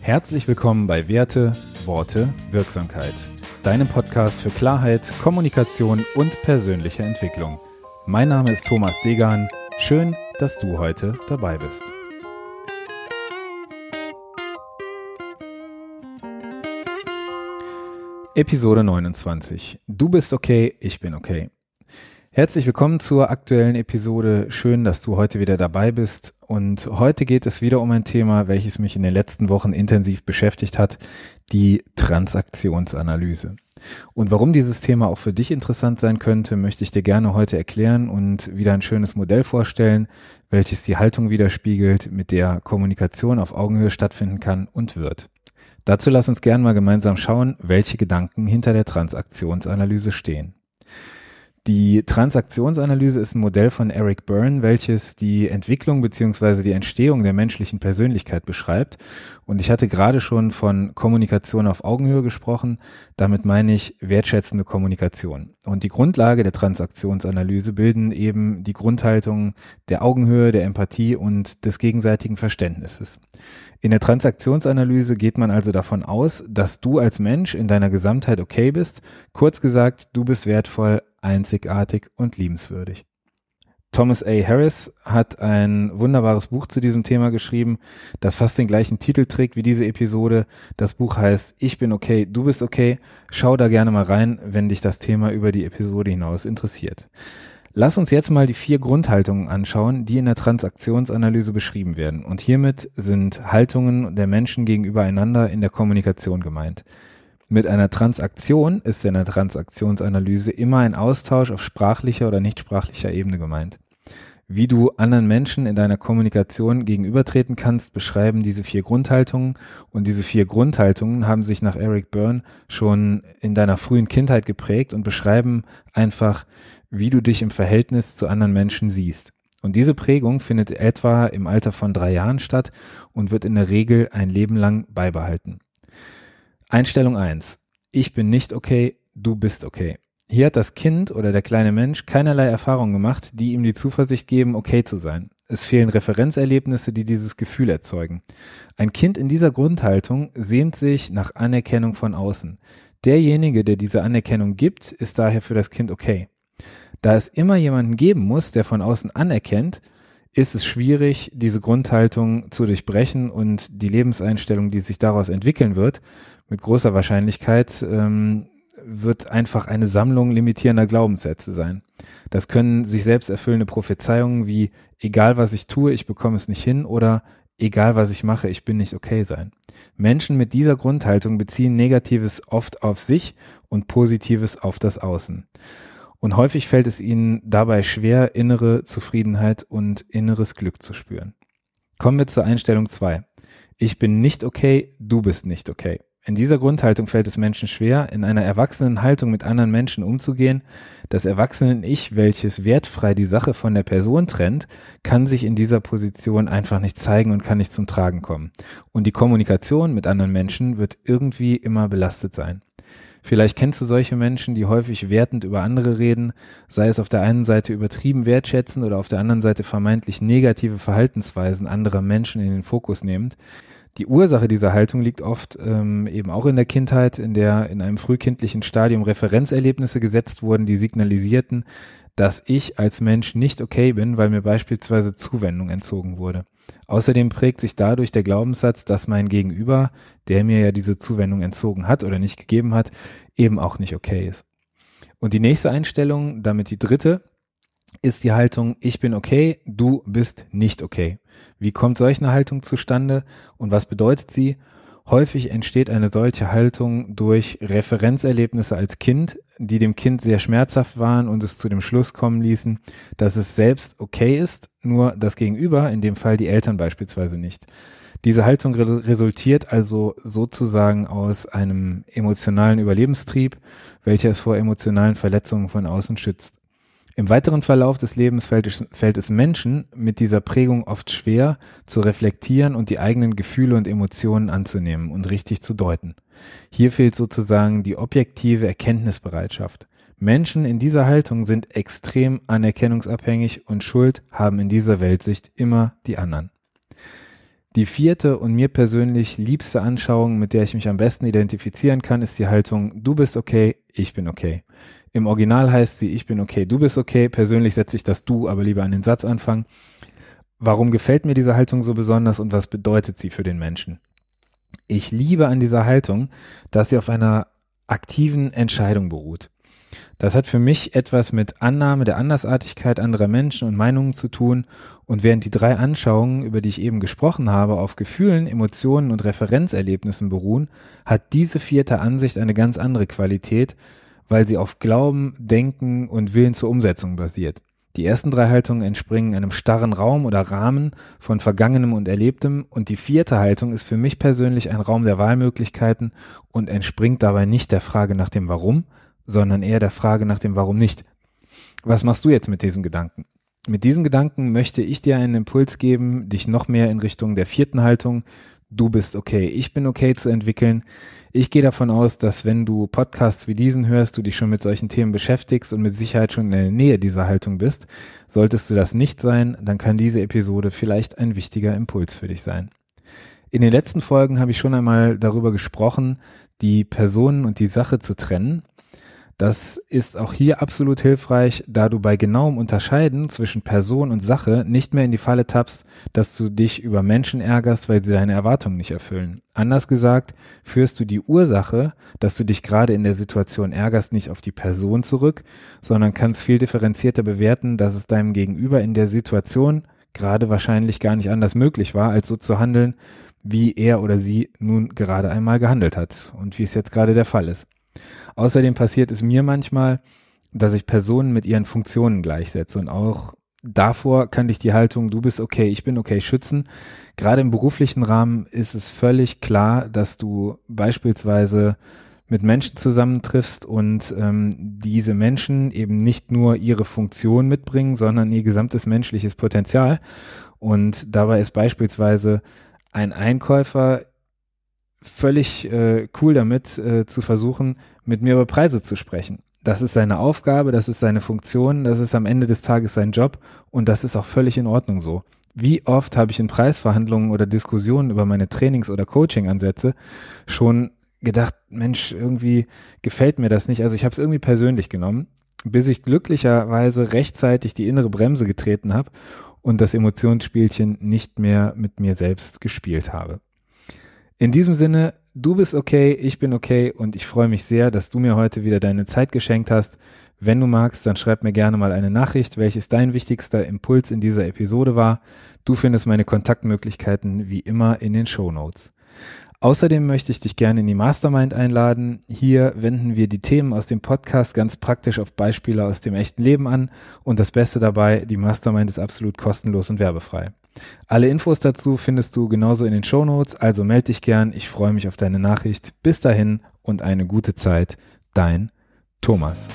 Herzlich willkommen bei Werte, Worte, Wirksamkeit. Deinem Podcast für Klarheit, Kommunikation und persönliche Entwicklung. Mein Name ist Thomas Degan. Schön, dass du heute dabei bist. Episode 29. Du bist okay, ich bin okay. Herzlich willkommen zur aktuellen Episode. Schön, dass du heute wieder dabei bist. Und heute geht es wieder um ein Thema, welches mich in den letzten Wochen intensiv beschäftigt hat, die Transaktionsanalyse. Und warum dieses Thema auch für dich interessant sein könnte, möchte ich dir gerne heute erklären und wieder ein schönes Modell vorstellen, welches die Haltung widerspiegelt, mit der Kommunikation auf Augenhöhe stattfinden kann und wird. Dazu lass uns gerne mal gemeinsam schauen, welche Gedanken hinter der Transaktionsanalyse stehen. Die Transaktionsanalyse ist ein Modell von Eric Byrne, welches die Entwicklung beziehungsweise die Entstehung der menschlichen Persönlichkeit beschreibt. Und ich hatte gerade schon von Kommunikation auf Augenhöhe gesprochen. Damit meine ich wertschätzende Kommunikation. Und die Grundlage der Transaktionsanalyse bilden eben die Grundhaltung der Augenhöhe, der Empathie und des gegenseitigen Verständnisses. In der Transaktionsanalyse geht man also davon aus, dass du als Mensch in deiner Gesamtheit okay bist. Kurz gesagt, du bist wertvoll, einzigartig und liebenswürdig. Thomas A. Harris hat ein wunderbares Buch zu diesem Thema geschrieben, das fast den gleichen Titel trägt wie diese Episode. Das Buch heißt Ich bin okay, du bist okay. Schau da gerne mal rein, wenn dich das Thema über die Episode hinaus interessiert. Lass uns jetzt mal die vier Grundhaltungen anschauen, die in der Transaktionsanalyse beschrieben werden. Und hiermit sind Haltungen der Menschen gegenüber einander in der Kommunikation gemeint. Mit einer Transaktion ist in der Transaktionsanalyse immer ein Austausch auf sprachlicher oder nicht sprachlicher Ebene gemeint. Wie du anderen Menschen in deiner Kommunikation gegenübertreten kannst, beschreiben diese vier Grundhaltungen. Und diese vier Grundhaltungen haben sich nach Eric Byrne schon in deiner frühen Kindheit geprägt und beschreiben einfach, wie du dich im Verhältnis zu anderen Menschen siehst. Und diese Prägung findet etwa im Alter von drei Jahren statt und wird in der Regel ein Leben lang beibehalten. Einstellung eins: Ich bin nicht okay, du bist okay. Hier hat das Kind oder der kleine Mensch keinerlei Erfahrungen gemacht, die ihm die Zuversicht geben, okay zu sein. Es fehlen Referenzerlebnisse, die dieses Gefühl erzeugen. Ein Kind in dieser Grundhaltung sehnt sich nach Anerkennung von außen. Derjenige, der diese Anerkennung gibt, ist daher für das Kind okay. Da es immer jemanden geben muss, der von außen anerkennt, ist es schwierig, diese Grundhaltung zu durchbrechen und die Lebenseinstellung, die sich daraus entwickeln wird, mit großer Wahrscheinlichkeit ähm, wird einfach eine Sammlung limitierender Glaubenssätze sein. Das können sich selbst erfüllende Prophezeiungen wie egal was ich tue, ich bekomme es nicht hin oder egal was ich mache, ich bin nicht okay sein. Menschen mit dieser Grundhaltung beziehen Negatives oft auf sich und Positives auf das Außen. Und häufig fällt es ihnen dabei schwer, innere Zufriedenheit und inneres Glück zu spüren. Kommen wir zur Einstellung zwei. Ich bin nicht okay, du bist nicht okay. In dieser Grundhaltung fällt es Menschen schwer, in einer erwachsenen Haltung mit anderen Menschen umzugehen. Das Erwachsenen-Ich, welches wertfrei die Sache von der Person trennt, kann sich in dieser Position einfach nicht zeigen und kann nicht zum Tragen kommen. Und die Kommunikation mit anderen Menschen wird irgendwie immer belastet sein. Vielleicht kennst du solche Menschen, die häufig wertend über andere reden, sei es auf der einen Seite übertrieben wertschätzen oder auf der anderen Seite vermeintlich negative Verhaltensweisen anderer Menschen in den Fokus nehmend. Die Ursache dieser Haltung liegt oft ähm, eben auch in der Kindheit, in der in einem frühkindlichen Stadium Referenzerlebnisse gesetzt wurden, die signalisierten, dass ich als Mensch nicht okay bin, weil mir beispielsweise Zuwendung entzogen wurde. Außerdem prägt sich dadurch der Glaubenssatz, dass mein Gegenüber, der mir ja diese Zuwendung entzogen hat oder nicht gegeben hat, eben auch nicht okay ist. Und die nächste Einstellung, damit die dritte, ist die Haltung, ich bin okay, du bist nicht okay. Wie kommt solch eine Haltung zustande und was bedeutet sie? Häufig entsteht eine solche Haltung durch Referenzerlebnisse als Kind, die dem Kind sehr schmerzhaft waren und es zu dem Schluss kommen ließen, dass es selbst okay ist, nur das Gegenüber, in dem Fall die Eltern beispielsweise nicht. Diese Haltung re resultiert also sozusagen aus einem emotionalen Überlebenstrieb, welcher es vor emotionalen Verletzungen von außen schützt. Im weiteren Verlauf des Lebens fällt es, fällt es Menschen mit dieser Prägung oft schwer zu reflektieren und die eigenen Gefühle und Emotionen anzunehmen und richtig zu deuten. Hier fehlt sozusagen die objektive Erkenntnisbereitschaft. Menschen in dieser Haltung sind extrem anerkennungsabhängig und Schuld haben in dieser Weltsicht immer die anderen. Die vierte und mir persönlich liebste Anschauung, mit der ich mich am besten identifizieren kann, ist die Haltung, du bist okay, ich bin okay. Im Original heißt sie, ich bin okay, du bist okay. Persönlich setze ich das du aber lieber an den Satz anfangen. Warum gefällt mir diese Haltung so besonders und was bedeutet sie für den Menschen? Ich liebe an dieser Haltung, dass sie auf einer aktiven Entscheidung beruht. Das hat für mich etwas mit Annahme der Andersartigkeit anderer Menschen und Meinungen zu tun und während die drei Anschauungen, über die ich eben gesprochen habe, auf Gefühlen, Emotionen und Referenzerlebnissen beruhen, hat diese vierte Ansicht eine ganz andere Qualität, weil sie auf Glauben, Denken und Willen zur Umsetzung basiert. Die ersten drei Haltungen entspringen einem starren Raum oder Rahmen von Vergangenem und Erlebtem und die vierte Haltung ist für mich persönlich ein Raum der Wahlmöglichkeiten und entspringt dabei nicht der Frage nach dem Warum, sondern eher der Frage nach dem Warum nicht. Was machst du jetzt mit diesem Gedanken? Mit diesem Gedanken möchte ich dir einen Impuls geben, dich noch mehr in Richtung der vierten Haltung, du bist okay, ich bin okay zu entwickeln. Ich gehe davon aus, dass wenn du Podcasts wie diesen hörst, du dich schon mit solchen Themen beschäftigst und mit Sicherheit schon in der Nähe dieser Haltung bist. Solltest du das nicht sein, dann kann diese Episode vielleicht ein wichtiger Impuls für dich sein. In den letzten Folgen habe ich schon einmal darüber gesprochen, die Personen und die Sache zu trennen das ist auch hier absolut hilfreich, da du bei genauem Unterscheiden zwischen Person und Sache nicht mehr in die Falle tappst, dass du dich über Menschen ärgerst, weil sie deine Erwartungen nicht erfüllen. Anders gesagt, führst du die Ursache, dass du dich gerade in der Situation ärgerst, nicht auf die Person zurück, sondern kannst viel differenzierter bewerten, dass es deinem Gegenüber in der Situation gerade wahrscheinlich gar nicht anders möglich war, als so zu handeln, wie er oder sie nun gerade einmal gehandelt hat und wie es jetzt gerade der Fall ist. Außerdem passiert es mir manchmal, dass ich Personen mit ihren Funktionen gleichsetze und auch davor kann dich die Haltung, du bist okay, ich bin okay schützen. Gerade im beruflichen Rahmen ist es völlig klar, dass du beispielsweise mit Menschen zusammentriffst und ähm, diese Menschen eben nicht nur ihre Funktion mitbringen, sondern ihr gesamtes menschliches Potenzial. Und dabei ist beispielsweise ein Einkäufer völlig äh, cool damit, äh, zu versuchen, mit mir über Preise zu sprechen. Das ist seine Aufgabe, das ist seine Funktion, das ist am Ende des Tages sein Job und das ist auch völlig in Ordnung so. Wie oft habe ich in Preisverhandlungen oder Diskussionen über meine Trainings- oder Coaching-Ansätze schon gedacht, Mensch, irgendwie gefällt mir das nicht. Also ich habe es irgendwie persönlich genommen, bis ich glücklicherweise rechtzeitig die innere Bremse getreten habe und das Emotionsspielchen nicht mehr mit mir selbst gespielt habe. In diesem Sinne, du bist okay, ich bin okay und ich freue mich sehr, dass du mir heute wieder deine Zeit geschenkt hast. Wenn du magst, dann schreib mir gerne mal eine Nachricht, welches dein wichtigster Impuls in dieser Episode war. Du findest meine Kontaktmöglichkeiten wie immer in den Show Notes. Außerdem möchte ich dich gerne in die Mastermind einladen. Hier wenden wir die Themen aus dem Podcast ganz praktisch auf Beispiele aus dem echten Leben an. Und das Beste dabei, die Mastermind ist absolut kostenlos und werbefrei. Alle Infos dazu findest du genauso in den Show Notes, also melde dich gern. Ich freue mich auf deine Nachricht. Bis dahin und eine gute Zeit. Dein Thomas.